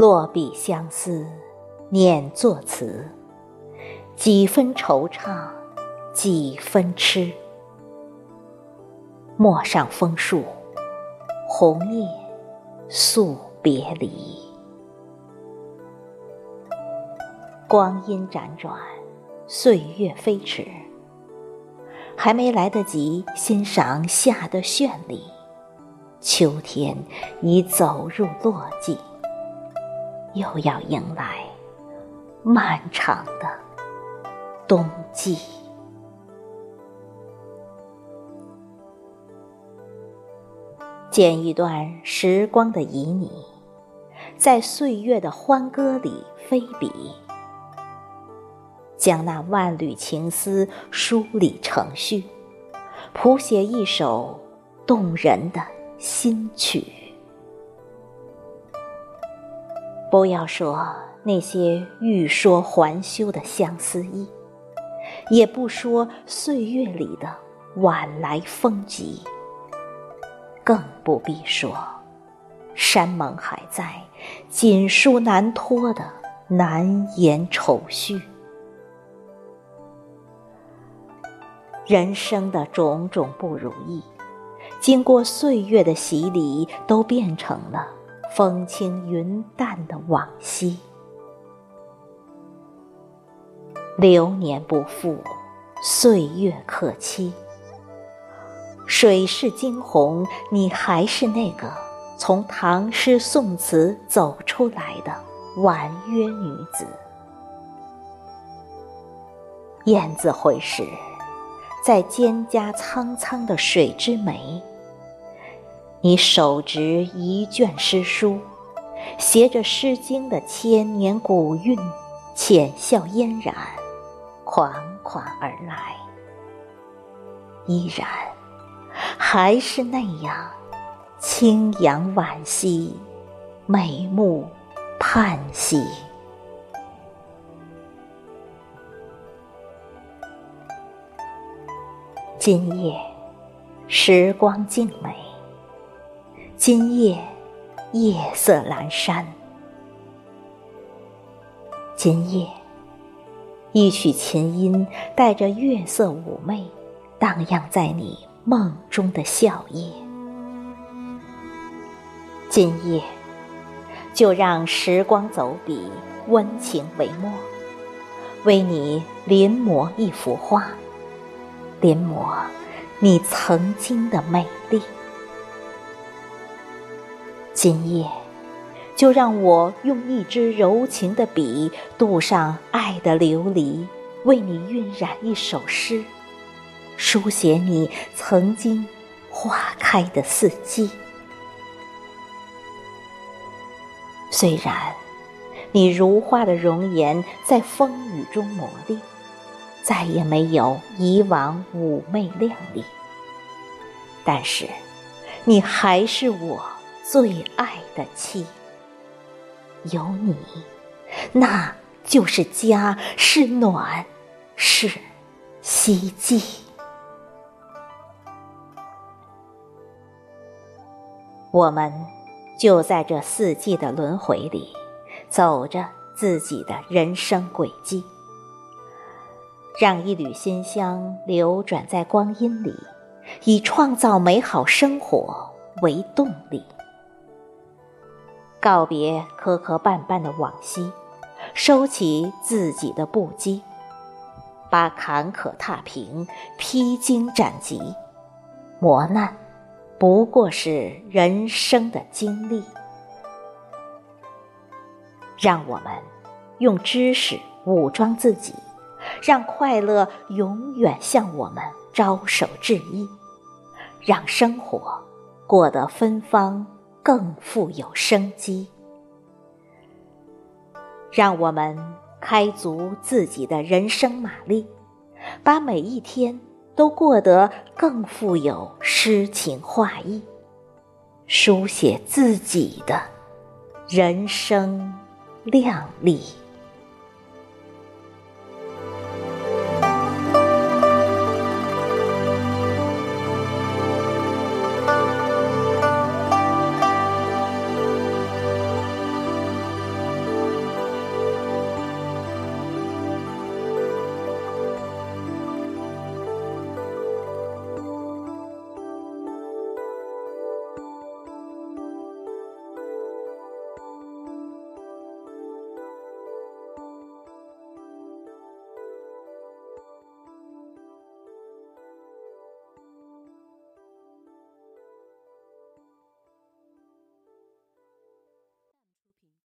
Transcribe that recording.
落笔相思，念作词，几分惆怅，几分痴。陌上枫树，红叶诉别离。光阴辗转，岁月飞驰，还没来得及欣赏夏的绚丽，秋天已走入落季，又要迎来漫长的冬季。剪一段时光的旖旎，在岁月的欢歌里飞笔，将那万缕情丝梳理成序，谱写一首动人的新曲。不要说那些欲说还休的相思意，也不说岁月里的晚来风急。更不必说，山盟还在，锦书难托的难言愁绪。人生的种种不如意，经过岁月的洗礼，都变成了风轻云淡的往昔。流年不负，岁月可期。水是惊鸿，你还是那个从唐诗宋词走出来的婉约女子。雁字回时，在蒹葭苍苍的水之湄，你手执一卷诗书，携着《诗经》的千年古韵，浅笑嫣然，款款而来，依然。还是那样，清扬惋惜，美目盼兮。今夜，时光静美。今夜，夜色阑珊。今夜，一曲琴音带着月色妩媚，荡漾在你。梦中的笑靥，今夜就让时光走笔，温情为墨，为你临摹一幅画，临摹你曾经的美丽。今夜就让我用一支柔情的笔，渡上爱的琉璃，为你晕染一首诗。书写你曾经花开的四季。虽然你如花的容颜在风雨中磨砺，再也没有以往妩媚靓丽，但是你还是我最爱的妻。有你，那就是家，是暖，是希冀。我们就在这四季的轮回里，走着自己的人生轨迹，让一缕馨香流转在光阴里，以创造美好生活为动力。告别磕磕绊绊的往昔，收起自己的不羁，把坎坷踏平，披荆斩棘，磨难。不过是人生的经历，让我们用知识武装自己，让快乐永远向我们招手致意，让生活过得芬芳更富有生机。让我们开足自己的人生马力，把每一天。都过得更富有诗情画意，书写自己的人生靓丽。